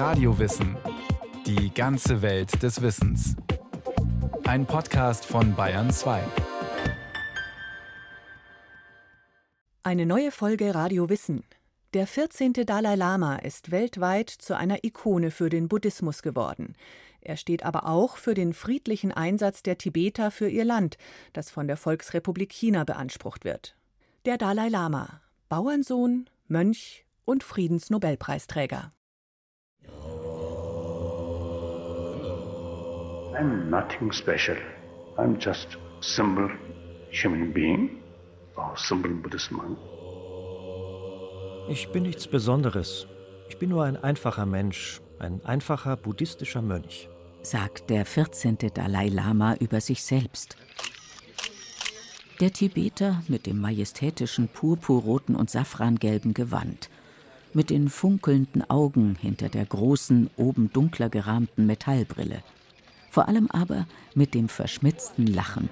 Radiowissen. Die ganze Welt des Wissens. Ein Podcast von Bayern 2. Eine neue Folge Radio Wissen. Der 14. Dalai Lama ist weltweit zu einer Ikone für den Buddhismus geworden. Er steht aber auch für den friedlichen Einsatz der Tibeter für ihr Land, das von der Volksrepublik China beansprucht wird. Der Dalai Lama, Bauernsohn, Mönch und Friedensnobelpreisträger. I'm nothing special. I'm just simple human being or simple Buddhist monk. Ich bin nichts Besonderes. Ich bin nur ein einfacher Mensch, ein einfacher buddhistischer Mönch, sagt der 14. Dalai Lama über sich selbst. Der Tibeter mit dem majestätischen purpurroten und safrangelben Gewand, mit den funkelnden Augen hinter der großen, oben dunkler gerahmten Metallbrille, vor allem aber mit dem verschmitzten Lachen.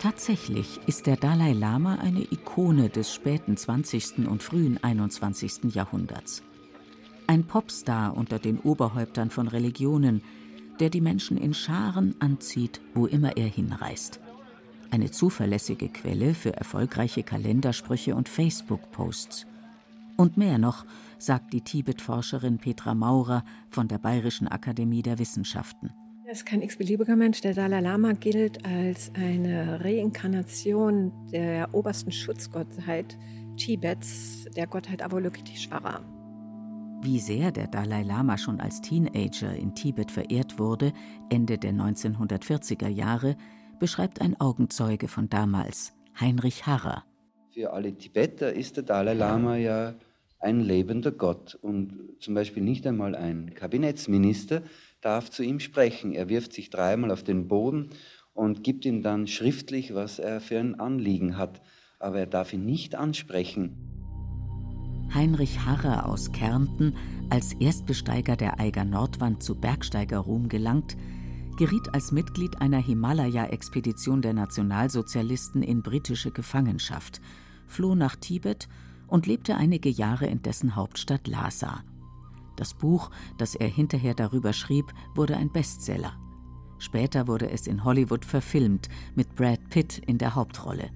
Tatsächlich ist der Dalai Lama eine Ikone des späten 20. und frühen 21. Jahrhunderts. Ein Popstar unter den Oberhäuptern von Religionen, der die Menschen in Scharen anzieht, wo immer er hinreist. Eine zuverlässige Quelle für erfolgreiche Kalendersprüche und Facebook-Posts. Und mehr noch, sagt die Tibet-Forscherin Petra Maurer von der Bayerischen Akademie der Wissenschaften. Er ist kein x-beliebiger Mensch. Der Dalai Lama gilt als eine Reinkarnation der obersten Schutzgottheit Tibets, der Gottheit Avalokiteshvara. Wie sehr der Dalai Lama schon als Teenager in Tibet verehrt wurde, Ende der 1940er Jahre, beschreibt ein Augenzeuge von damals, Heinrich Harrer. Für alle Tibeter ist der Dalai Lama ja ein lebender Gott und zum Beispiel nicht einmal ein Kabinettsminister darf zu ihm sprechen. Er wirft sich dreimal auf den Boden und gibt ihm dann schriftlich, was er für ein Anliegen hat, aber er darf ihn nicht ansprechen. Heinrich Harrer aus Kärnten, als Erstbesteiger der Eiger Nordwand zu Bergsteigerruhm gelangt, geriet als Mitglied einer Himalaya-Expedition der Nationalsozialisten in britische Gefangenschaft, floh nach Tibet und lebte einige Jahre in dessen Hauptstadt Lhasa. Das Buch, das er hinterher darüber schrieb, wurde ein Bestseller. Später wurde es in Hollywood verfilmt, mit Brad Pitt in der Hauptrolle.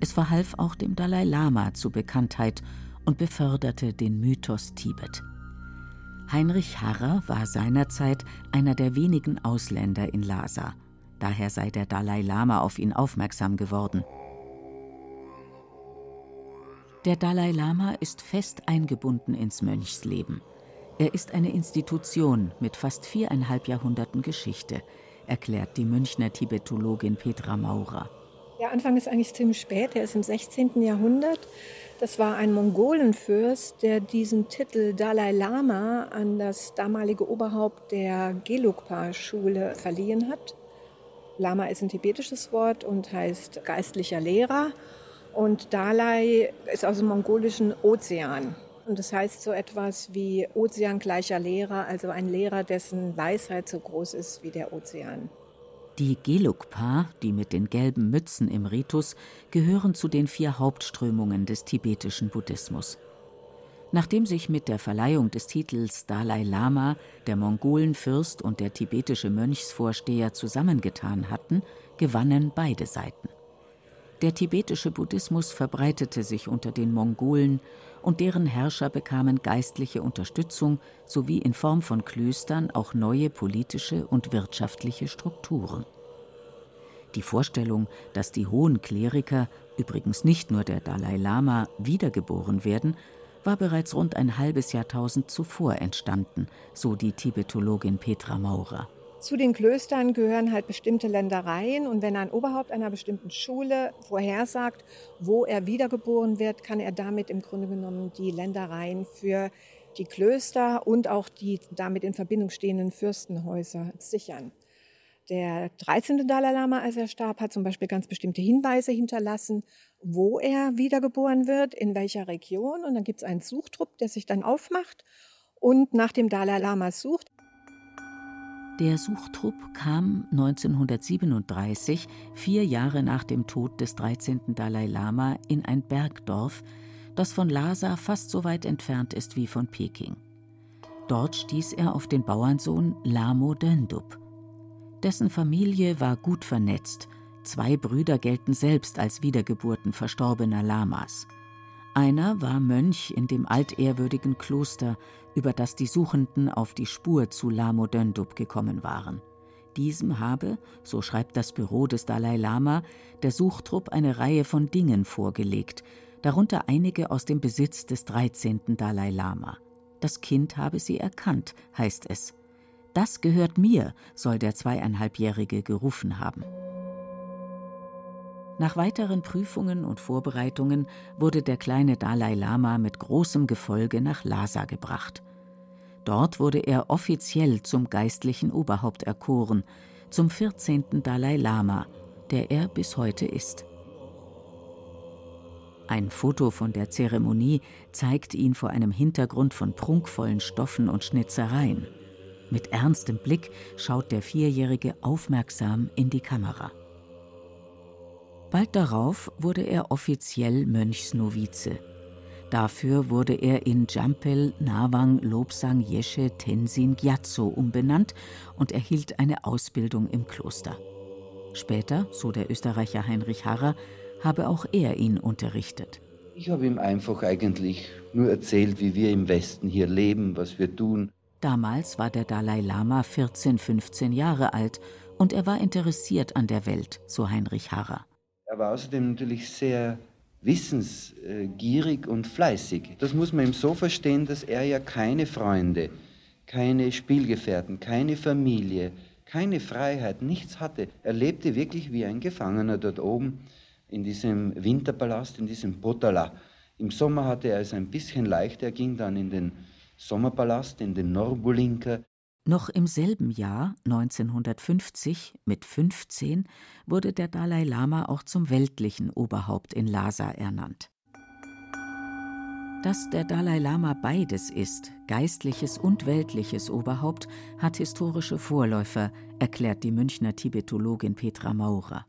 Es verhalf auch dem Dalai Lama zu Bekanntheit und beförderte den Mythos Tibet. Heinrich Harrer war seinerzeit einer der wenigen Ausländer in Lhasa. Daher sei der Dalai Lama auf ihn aufmerksam geworden. Der Dalai Lama ist fest eingebunden ins Mönchsleben. Er ist eine Institution mit fast viereinhalb Jahrhunderten Geschichte, erklärt die Münchner Tibetologin Petra Maurer. Der Anfang ist eigentlich ziemlich spät, er ist im 16. Jahrhundert. Das war ein Mongolenfürst, der diesen Titel Dalai Lama an das damalige Oberhaupt der Gelugpa-Schule verliehen hat. Lama ist ein tibetisches Wort und heißt geistlicher Lehrer. Und Dalai ist aus dem mongolischen Ozean. Und das heißt so etwas wie ozeangleicher Lehrer, also ein Lehrer, dessen Weisheit so groß ist wie der Ozean. Die Gelugpa, die mit den gelben Mützen im Ritus, gehören zu den vier Hauptströmungen des tibetischen Buddhismus. Nachdem sich mit der Verleihung des Titels Dalai Lama der Mongolenfürst und der tibetische Mönchsvorsteher zusammengetan hatten, gewannen beide Seiten. Der tibetische Buddhismus verbreitete sich unter den Mongolen und deren Herrscher bekamen geistliche Unterstützung sowie in Form von Klöstern auch neue politische und wirtschaftliche Strukturen. Die Vorstellung, dass die hohen Kleriker, übrigens nicht nur der Dalai Lama, wiedergeboren werden, war bereits rund ein halbes Jahrtausend zuvor entstanden, so die Tibetologin Petra Maurer. Zu den Klöstern gehören halt bestimmte Ländereien und wenn ein Oberhaupt einer bestimmten Schule vorhersagt, wo er wiedergeboren wird, kann er damit im Grunde genommen die Ländereien für die Klöster und auch die damit in Verbindung stehenden Fürstenhäuser sichern. Der 13. Dalai Lama, als er starb, hat zum Beispiel ganz bestimmte Hinweise hinterlassen, wo er wiedergeboren wird, in welcher Region. Und dann gibt es einen Suchtrupp, der sich dann aufmacht und nach dem Dalai Lama sucht. Der Suchtrupp kam 1937, vier Jahre nach dem Tod des 13. Dalai Lama, in ein Bergdorf, das von Lhasa fast so weit entfernt ist wie von Peking. Dort stieß er auf den Bauernsohn Lamo Döndub. Dessen Familie war gut vernetzt. Zwei Brüder gelten selbst als Wiedergeburten verstorbener Lamas. Einer war Mönch in dem altehrwürdigen Kloster, über das die Suchenden auf die Spur zu Lamo Döndub gekommen waren. Diesem habe, so schreibt das Büro des Dalai Lama, der Suchtrupp eine Reihe von Dingen vorgelegt, darunter einige aus dem Besitz des 13. Dalai Lama. Das Kind habe sie erkannt, heißt es. Das gehört mir, soll der zweieinhalbjährige gerufen haben. Nach weiteren Prüfungen und Vorbereitungen wurde der kleine Dalai Lama mit großem Gefolge nach Lhasa gebracht. Dort wurde er offiziell zum geistlichen Oberhaupt erkoren, zum 14. Dalai Lama, der er bis heute ist. Ein Foto von der Zeremonie zeigt ihn vor einem Hintergrund von prunkvollen Stoffen und Schnitzereien. Mit ernstem Blick schaut der Vierjährige aufmerksam in die Kamera. Bald darauf wurde er offiziell Mönchsnovize Dafür wurde er in Jampel Nawang Lobsang Yeshe Tenzin Gyatso umbenannt und erhielt eine Ausbildung im Kloster. Später, so der Österreicher Heinrich Harrer, habe auch er ihn unterrichtet. Ich habe ihm einfach eigentlich nur erzählt, wie wir im Westen hier leben, was wir tun. Damals war der Dalai Lama 14, 15 Jahre alt und er war interessiert an der Welt, so Heinrich Harrer. Er war außerdem natürlich sehr wissensgierig und fleißig. Das muss man ihm so verstehen, dass er ja keine Freunde, keine Spielgefährten, keine Familie, keine Freiheit, nichts hatte. Er lebte wirklich wie ein Gefangener dort oben in diesem Winterpalast, in diesem Potala. Im Sommer hatte er es ein bisschen leichter, er ging dann in den Sommerpalast, in den Norbulinka. Noch im selben Jahr, 1950, mit 15, wurde der Dalai Lama auch zum weltlichen Oberhaupt in Lhasa ernannt. Dass der Dalai Lama beides ist, geistliches und weltliches Oberhaupt, hat historische Vorläufer, erklärt die Münchner Tibetologin Petra Maurer.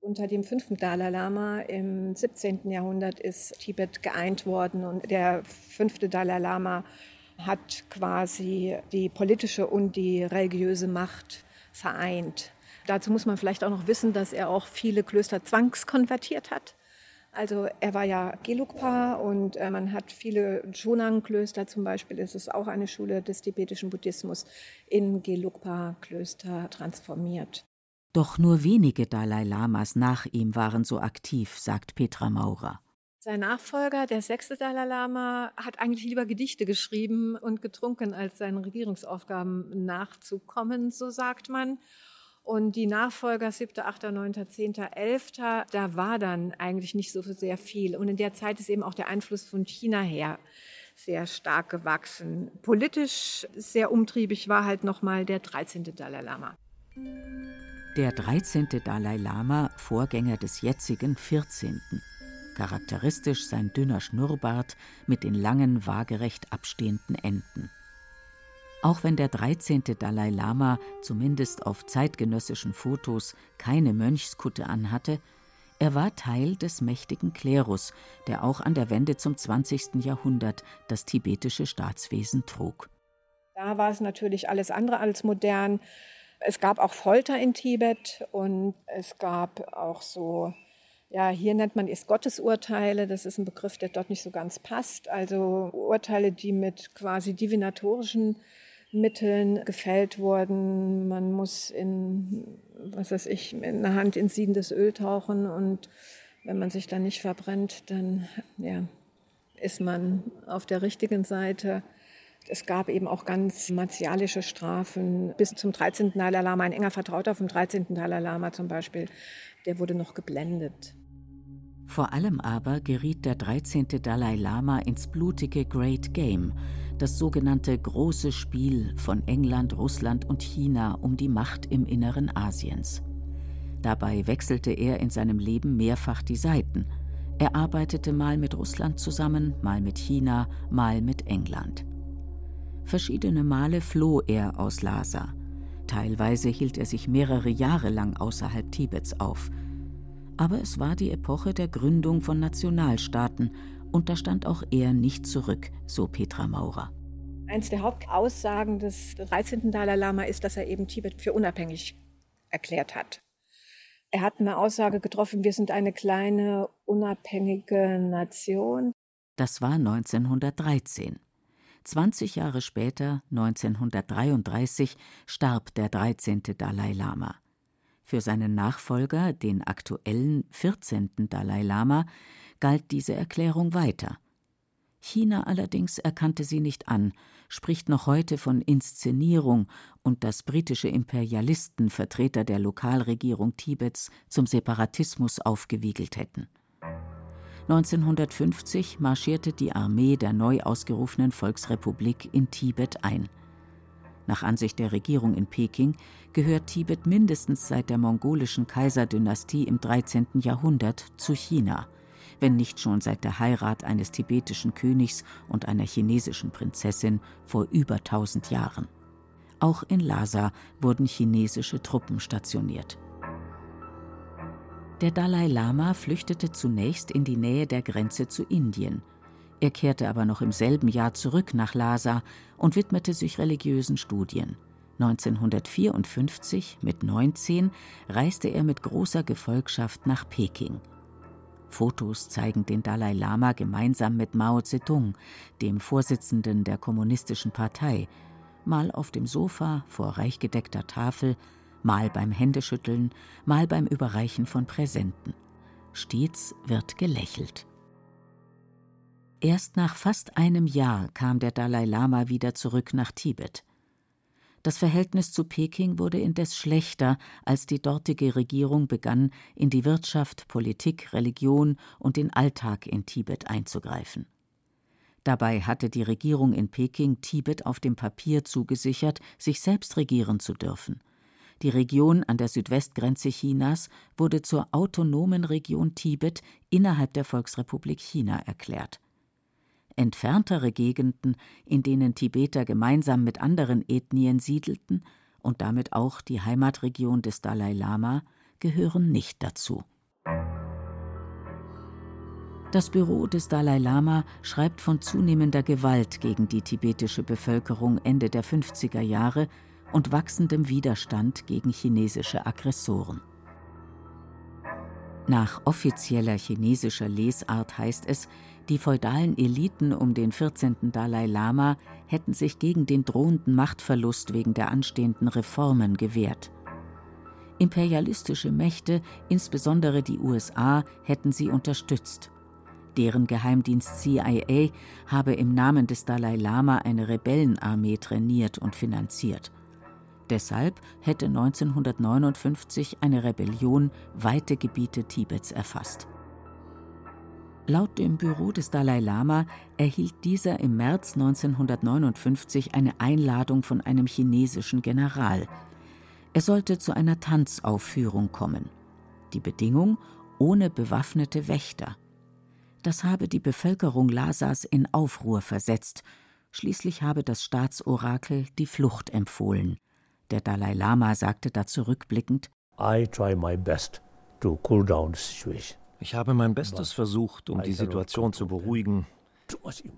Unter dem fünften Dalai Lama im 17. Jahrhundert ist Tibet geeint worden und der fünfte Dalai Lama hat quasi die politische und die religiöse Macht vereint. Dazu muss man vielleicht auch noch wissen, dass er auch viele Klöster zwangskonvertiert hat. Also er war ja Gelugpa und äh, man hat viele Chonang-Klöster zum Beispiel, es ist auch eine Schule des tibetischen Buddhismus, in Gelugpa-Klöster transformiert. Doch nur wenige Dalai Lamas nach ihm waren so aktiv, sagt Petra Maurer. Sein Nachfolger, der sechste Dalai Lama, hat eigentlich lieber Gedichte geschrieben und getrunken, als seinen Regierungsaufgaben nachzukommen, so sagt man. Und die Nachfolger, 7., 8., 9., 10., 11., da war dann eigentlich nicht so sehr viel. Und in der Zeit ist eben auch der Einfluss von China her sehr stark gewachsen. Politisch sehr umtriebig war halt nochmal der 13. Dalai Lama. Der 13. Dalai Lama, Vorgänger des jetzigen 14 charakteristisch sein dünner Schnurrbart mit den langen, waagerecht abstehenden Enden. Auch wenn der 13. Dalai Lama zumindest auf zeitgenössischen Fotos keine Mönchskutte anhatte, er war Teil des mächtigen Klerus, der auch an der Wende zum 20. Jahrhundert das tibetische Staatswesen trug. Da war es natürlich alles andere als modern. Es gab auch Folter in Tibet und es gab auch so ja, hier nennt man es Gottesurteile. Das ist ein Begriff, der dort nicht so ganz passt. Also Urteile, die mit quasi divinatorischen Mitteln gefällt wurden. Man muss in, was weiß ich, in eine Hand in siedendes Öl tauchen und wenn man sich dann nicht verbrennt, dann ja, ist man auf der richtigen Seite. Es gab eben auch ganz martialische Strafen. Bis zum 13. Dalai Lama, ein enger Vertrauter vom 13. Dalai Lama zum Beispiel, der wurde noch geblendet. Vor allem aber geriet der 13. Dalai Lama ins blutige Great Game, das sogenannte große Spiel von England, Russland und China um die Macht im Inneren Asiens. Dabei wechselte er in seinem Leben mehrfach die Seiten. Er arbeitete mal mit Russland zusammen, mal mit China, mal mit England. Verschiedene Male floh er aus Lhasa. Teilweise hielt er sich mehrere Jahre lang außerhalb Tibets auf. Aber es war die Epoche der Gründung von Nationalstaaten und da stand auch er nicht zurück, so Petra Maurer. Eins der Hauptaussagen des 13. Dalai Lama ist, dass er eben Tibet für unabhängig erklärt hat. Er hat eine Aussage getroffen, wir sind eine kleine unabhängige Nation. Das war 1913. 20 Jahre später, 1933, starb der 13. Dalai Lama. Für seinen Nachfolger, den aktuellen 14. Dalai Lama, galt diese Erklärung weiter. China allerdings erkannte sie nicht an, spricht noch heute von Inszenierung und dass britische Imperialisten Vertreter der Lokalregierung Tibets zum Separatismus aufgewiegelt hätten. 1950 marschierte die Armee der neu ausgerufenen Volksrepublik in Tibet ein. Nach Ansicht der Regierung in Peking gehört Tibet mindestens seit der mongolischen Kaiserdynastie im 13. Jahrhundert zu China wenn nicht schon seit der Heirat eines tibetischen Königs und einer chinesischen Prinzessin vor über tausend Jahren. Auch in Lhasa wurden chinesische Truppen stationiert. Der Dalai Lama flüchtete zunächst in die Nähe der Grenze zu Indien. Er kehrte aber noch im selben Jahr zurück nach Lhasa und widmete sich religiösen Studien. 1954, mit 19, reiste er mit großer Gefolgschaft nach Peking. Fotos zeigen den Dalai Lama gemeinsam mit Mao Zedong, dem Vorsitzenden der Kommunistischen Partei, mal auf dem Sofa vor reich gedeckter Tafel, mal beim Händeschütteln, mal beim Überreichen von Präsenten. Stets wird gelächelt. Erst nach fast einem Jahr kam der Dalai Lama wieder zurück nach Tibet. Das Verhältnis zu Peking wurde indes schlechter, als die dortige Regierung begann, in die Wirtschaft, Politik, Religion und den Alltag in Tibet einzugreifen. Dabei hatte die Regierung in Peking Tibet auf dem Papier zugesichert, sich selbst regieren zu dürfen. Die Region an der Südwestgrenze Chinas wurde zur autonomen Region Tibet innerhalb der Volksrepublik China erklärt entferntere Gegenden, in denen Tibeter gemeinsam mit anderen Ethnien siedelten und damit auch die Heimatregion des Dalai Lama, gehören nicht dazu. Das Büro des Dalai Lama schreibt von zunehmender Gewalt gegen die tibetische Bevölkerung Ende der 50er Jahre und wachsendem Widerstand gegen chinesische Aggressoren. Nach offizieller chinesischer Lesart heißt es, die feudalen Eliten um den 14. Dalai Lama hätten sich gegen den drohenden Machtverlust wegen der anstehenden Reformen gewehrt. Imperialistische Mächte, insbesondere die USA, hätten sie unterstützt. Deren Geheimdienst CIA habe im Namen des Dalai Lama eine Rebellenarmee trainiert und finanziert. Deshalb hätte 1959 eine Rebellion weite Gebiete Tibets erfasst. Laut dem Büro des Dalai Lama erhielt dieser im März 1959 eine Einladung von einem chinesischen General. Er sollte zu einer Tanzaufführung kommen. Die Bedingung ohne bewaffnete Wächter. Das habe die Bevölkerung Lhasas in Aufruhr versetzt. Schließlich habe das Staatsorakel die Flucht empfohlen. Der Dalai Lama sagte dazu rückblickend: I try my best to cool down the situation. Ich habe mein Bestes versucht, um die Situation zu beruhigen.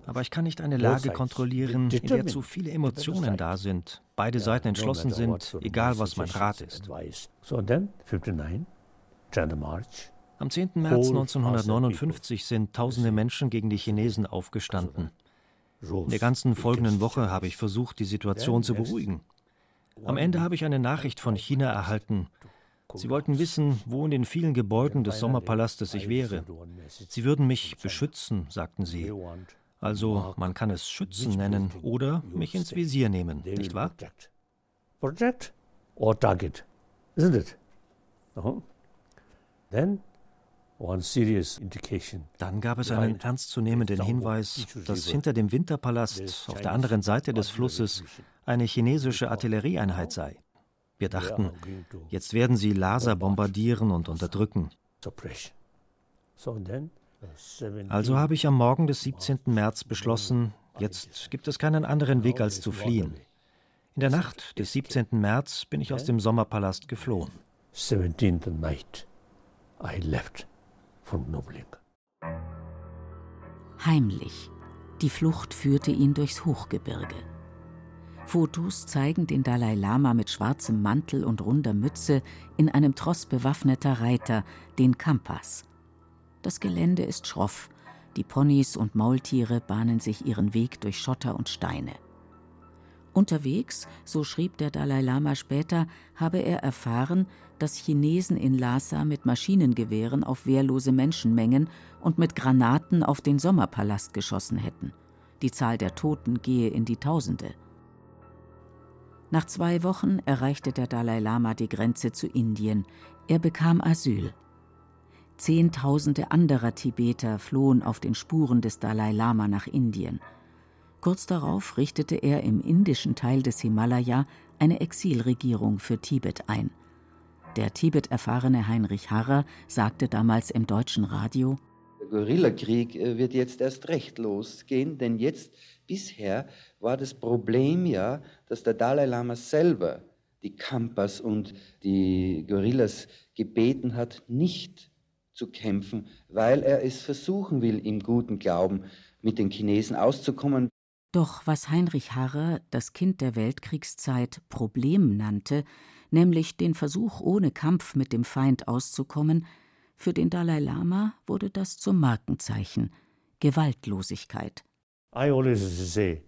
Aber ich kann nicht eine Lage kontrollieren, in der zu viele Emotionen da sind, beide Seiten entschlossen sind, egal was mein Rat ist. Am 10. März 1959 sind tausende Menschen gegen die Chinesen aufgestanden. In der ganzen folgenden Woche habe ich versucht, die Situation zu beruhigen. Am Ende habe ich eine Nachricht von China erhalten, Sie wollten wissen, wo in den vielen Gebäuden des Sommerpalastes ich wäre. Sie würden mich beschützen, sagten sie. Also man kann es Schützen nennen oder mich ins Visier nehmen, nicht wahr? Project or target, isn't it? Then dann gab es einen ernstzunehmenden Hinweis, dass hinter dem Winterpalast auf der anderen Seite des Flusses eine chinesische Artillerieeinheit sei. Wir dachten, jetzt werden sie Laser bombardieren und unterdrücken. Also habe ich am Morgen des 17. März beschlossen, jetzt gibt es keinen anderen Weg als zu fliehen. In der Nacht des 17. März bin ich aus dem Sommerpalast geflohen. 17 night I left from Heimlich. Die Flucht führte ihn durchs Hochgebirge. Fotos zeigen den Dalai Lama mit schwarzem Mantel und runder Mütze in einem Tross bewaffneter Reiter, den Kampas. Das Gelände ist schroff, die Ponys und Maultiere bahnen sich ihren Weg durch Schotter und Steine. Unterwegs, so schrieb der Dalai Lama später, habe er erfahren, dass Chinesen in Lhasa mit Maschinengewehren auf wehrlose Menschenmengen und mit Granaten auf den Sommerpalast geschossen hätten. Die Zahl der Toten gehe in die Tausende. Nach zwei Wochen erreichte der Dalai Lama die Grenze zu Indien. Er bekam Asyl. Zehntausende anderer Tibeter flohen auf den Spuren des Dalai Lama nach Indien. Kurz darauf richtete er im indischen Teil des Himalaya eine Exilregierung für Tibet ein. Der Tibet-erfahrene Heinrich Harrer sagte damals im deutschen Radio: Guerillakrieg äh, wird jetzt erst recht losgehen, denn jetzt bisher war das Problem ja, dass der Dalai Lama selber die Kampas und die Gorillas gebeten hat, nicht zu kämpfen, weil er es versuchen will, im guten Glauben mit den Chinesen auszukommen. Doch was Heinrich Harrer, das Kind der Weltkriegszeit, Problem nannte, nämlich den Versuch, ohne Kampf mit dem Feind auszukommen, für den Dalai Lama wurde das zum Markenzeichen Gewaltlosigkeit. I always say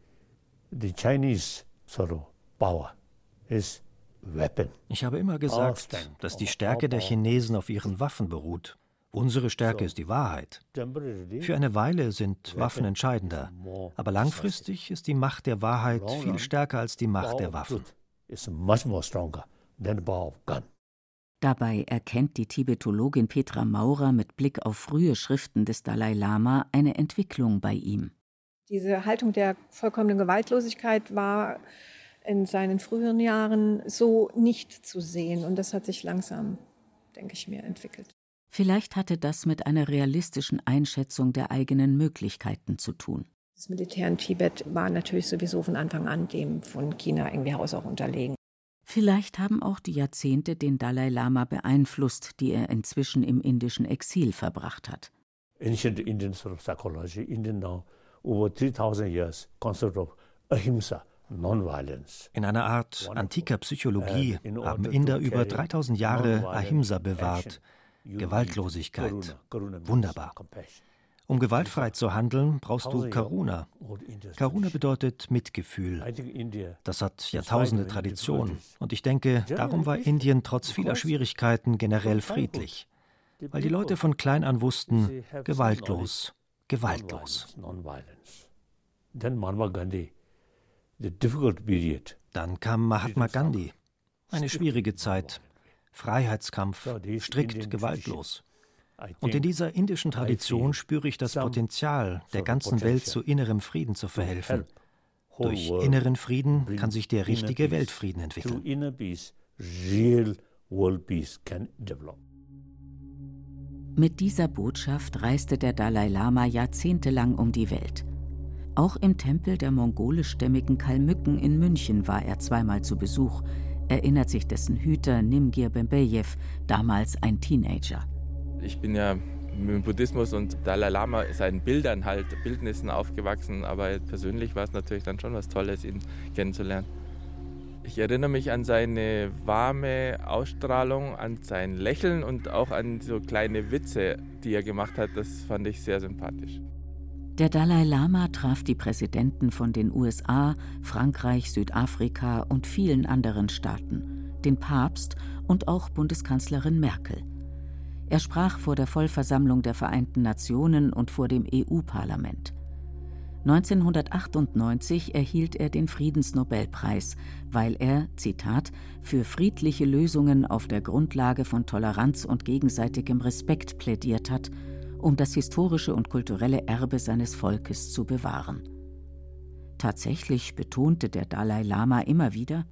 the Chinese sort of power is weapon. Ich habe immer gesagt, dass die Stärke der Chinesen auf ihren Waffen beruht. Unsere Stärke ist die Wahrheit. Für eine Weile sind Waffen entscheidender, aber langfristig ist die Macht der Wahrheit viel stärker als die Macht der Waffen. Dabei erkennt die Tibetologin Petra Maurer mit Blick auf frühe Schriften des Dalai Lama eine Entwicklung bei ihm. Diese Haltung der vollkommenen Gewaltlosigkeit war in seinen früheren Jahren so nicht zu sehen und das hat sich langsam, denke ich mir, entwickelt. Vielleicht hatte das mit einer realistischen Einschätzung der eigenen Möglichkeiten zu tun. Das Militär in Tibet war natürlich sowieso von Anfang an dem von China irgendwie haushoch unterlegen. Vielleicht haben auch die Jahrzehnte den Dalai Lama beeinflusst, die er inzwischen im indischen Exil verbracht hat. Ancient Indian sort of psychology, Indian now over 3000 years concept of ahimsa, in einer Art antiker Psychologie haben Inder über 3000 Jahre Ahimsa bewahrt, Gewaltlosigkeit. Wunderbar. Um gewaltfrei zu handeln, brauchst du Karuna. Karuna bedeutet Mitgefühl. Das hat Jahrtausende Tradition. Und ich denke, darum war Indien trotz vieler Schwierigkeiten generell friedlich. Weil die Leute von klein an wussten, gewaltlos, gewaltlos. Dann kam Mahatma Gandhi. Eine schwierige Zeit. Freiheitskampf, strikt gewaltlos. Und in dieser indischen Tradition spüre ich das Potenzial, der ganzen Welt zu innerem Frieden zu verhelfen. Durch inneren Frieden kann sich der richtige Weltfrieden entwickeln. Mit dieser Botschaft reiste der Dalai Lama jahrzehntelang um die Welt. Auch im Tempel der mongolischstämmigen Kalmücken in München war er zweimal zu Besuch, erinnert sich dessen Hüter Nimgir Bembejew, damals ein Teenager. Ich bin ja mit dem Buddhismus und Dalai Lama seinen Bildern halt, Bildnissen aufgewachsen, aber persönlich war es natürlich dann schon was Tolles, ihn kennenzulernen. Ich erinnere mich an seine warme Ausstrahlung, an sein Lächeln und auch an so kleine Witze, die er gemacht hat. Das fand ich sehr sympathisch. Der Dalai Lama traf die Präsidenten von den USA, Frankreich, Südafrika und vielen anderen Staaten, den Papst und auch Bundeskanzlerin Merkel. Er sprach vor der Vollversammlung der Vereinten Nationen und vor dem EU-Parlament. 1998 erhielt er den Friedensnobelpreis, weil er, Zitat, für friedliche Lösungen auf der Grundlage von Toleranz und gegenseitigem Respekt plädiert hat um das historische und kulturelle Erbe seines Volkes zu bewahren. Tatsächlich betonte der Dalai Lama immer wieder,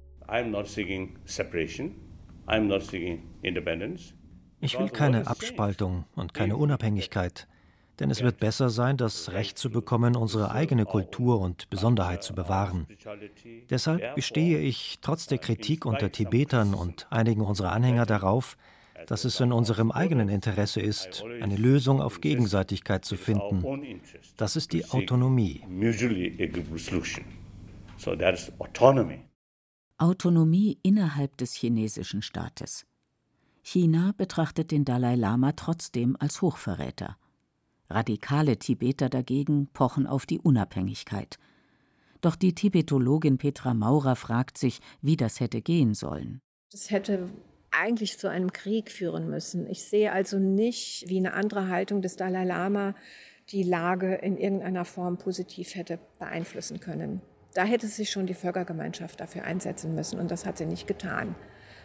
ich will keine Abspaltung und keine Unabhängigkeit, denn es wird besser sein, das Recht zu bekommen, unsere eigene Kultur und Besonderheit zu bewahren. Deshalb bestehe ich trotz der Kritik unter Tibetern und einigen unserer Anhänger darauf, dass es in unserem eigenen Interesse ist, eine Lösung auf Gegenseitigkeit zu finden. Das ist die Autonomie. Autonomie innerhalb des chinesischen Staates. China betrachtet den Dalai Lama trotzdem als Hochverräter. Radikale Tibeter dagegen pochen auf die Unabhängigkeit. Doch die Tibetologin Petra Maurer fragt sich, wie das hätte gehen sollen. Das hätte eigentlich zu einem Krieg führen müssen. Ich sehe also nicht, wie eine andere Haltung des Dalai Lama die Lage in irgendeiner Form positiv hätte beeinflussen können. Da hätte sich schon die Völkergemeinschaft dafür einsetzen müssen und das hat sie nicht getan.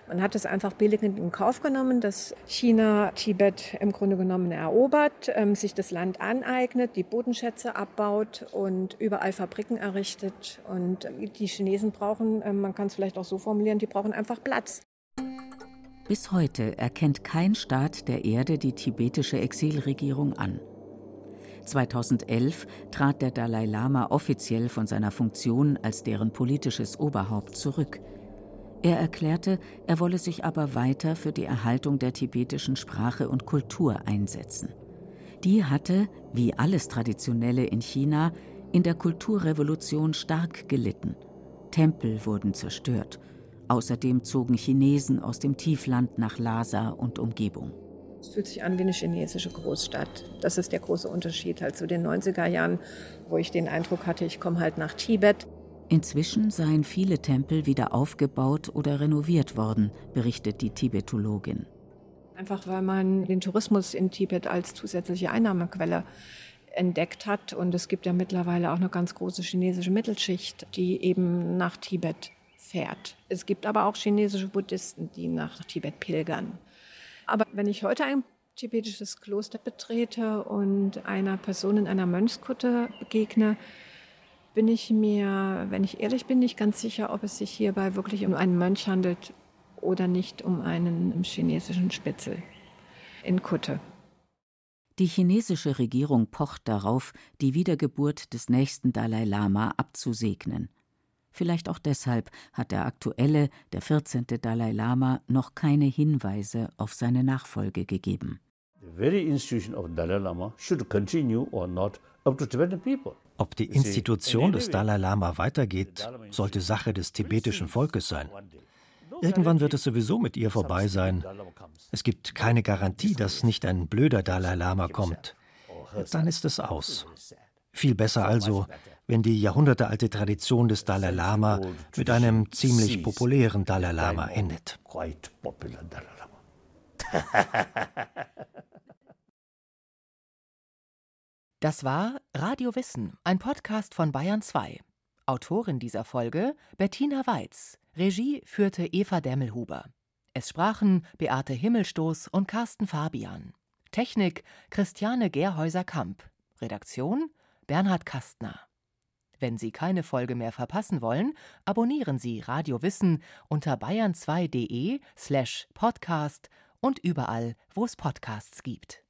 Man hat es einfach billigend in Kauf genommen, dass China Tibet im Grunde genommen erobert, ähm, sich das Land aneignet, die Bodenschätze abbaut und überall Fabriken errichtet. Und die Chinesen brauchen, äh, man kann es vielleicht auch so formulieren, die brauchen einfach Platz. Bis heute erkennt kein Staat der Erde die tibetische Exilregierung an. 2011 trat der Dalai Lama offiziell von seiner Funktion als deren politisches Oberhaupt zurück. Er erklärte, er wolle sich aber weiter für die Erhaltung der tibetischen Sprache und Kultur einsetzen. Die hatte, wie alles Traditionelle in China, in der Kulturrevolution stark gelitten. Tempel wurden zerstört. Außerdem zogen Chinesen aus dem Tiefland nach Lhasa und Umgebung. Es fühlt sich an wie eine chinesische Großstadt. Das ist der große Unterschied halt zu den 90er Jahren, wo ich den Eindruck hatte, ich komme halt nach Tibet Inzwischen seien viele Tempel wieder aufgebaut oder renoviert worden, berichtet die Tibetologin. Einfach weil man den Tourismus in Tibet als zusätzliche Einnahmequelle entdeckt hat. Und es gibt ja mittlerweile auch eine ganz große chinesische Mittelschicht, die eben nach Tibet fährt. Es gibt aber auch chinesische Buddhisten, die nach Tibet pilgern. Aber wenn ich heute ein tibetisches Kloster betrete und einer Person in einer Mönchskutte begegne, bin ich mir, wenn ich ehrlich bin, nicht ganz sicher, ob es sich hierbei wirklich um einen Mönch handelt oder nicht um einen chinesischen Spitzel in Kutte. Die chinesische Regierung pocht darauf, die Wiedergeburt des nächsten Dalai Lama abzusegnen. Vielleicht auch deshalb hat der aktuelle, der 14. Dalai Lama, noch keine Hinweise auf seine Nachfolge gegeben. The very institution of Dalai Lama should continue or not up to Tibetan people. Ob die Institution des Dalai Lama weitergeht, sollte Sache des tibetischen Volkes sein. Irgendwann wird es sowieso mit ihr vorbei sein. Es gibt keine Garantie, dass nicht ein blöder Dalai Lama kommt. Dann ist es aus. Viel besser also, wenn die jahrhundertealte Tradition des Dalai Lama mit einem ziemlich populären Dalai Lama endet. Das war Radio Wissen, ein Podcast von Bayern 2. Autorin dieser Folge Bettina Weiz. Regie führte Eva Demmelhuber. Es sprachen Beate Himmelstoß und Carsten Fabian. Technik Christiane Gerhäuser-Kamp. Redaktion Bernhard Kastner. Wenn Sie keine Folge mehr verpassen wollen, abonnieren Sie Radio Wissen unter bayern2.de slash podcast und überall, wo es Podcasts gibt.